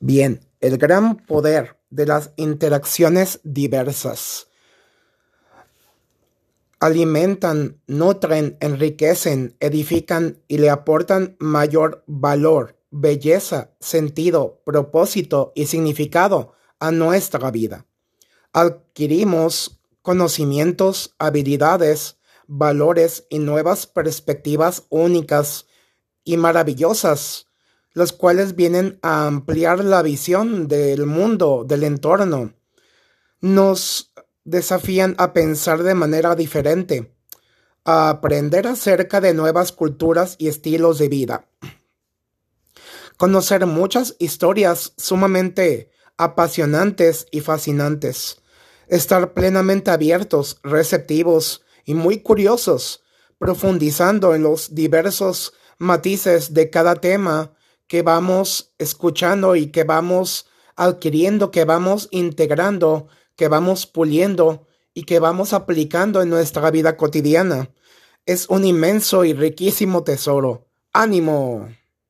Bien, el gran poder de las interacciones diversas. Alimentan, nutren, enriquecen, edifican y le aportan mayor valor, belleza, sentido, propósito y significado a nuestra vida. Adquirimos conocimientos, habilidades, valores y nuevas perspectivas únicas y maravillosas los cuales vienen a ampliar la visión del mundo, del entorno. Nos desafían a pensar de manera diferente, a aprender acerca de nuevas culturas y estilos de vida. Conocer muchas historias sumamente apasionantes y fascinantes. Estar plenamente abiertos, receptivos y muy curiosos, profundizando en los diversos matices de cada tema que vamos escuchando y que vamos adquiriendo, que vamos integrando, que vamos puliendo y que vamos aplicando en nuestra vida cotidiana. Es un inmenso y riquísimo tesoro. ¡Ánimo!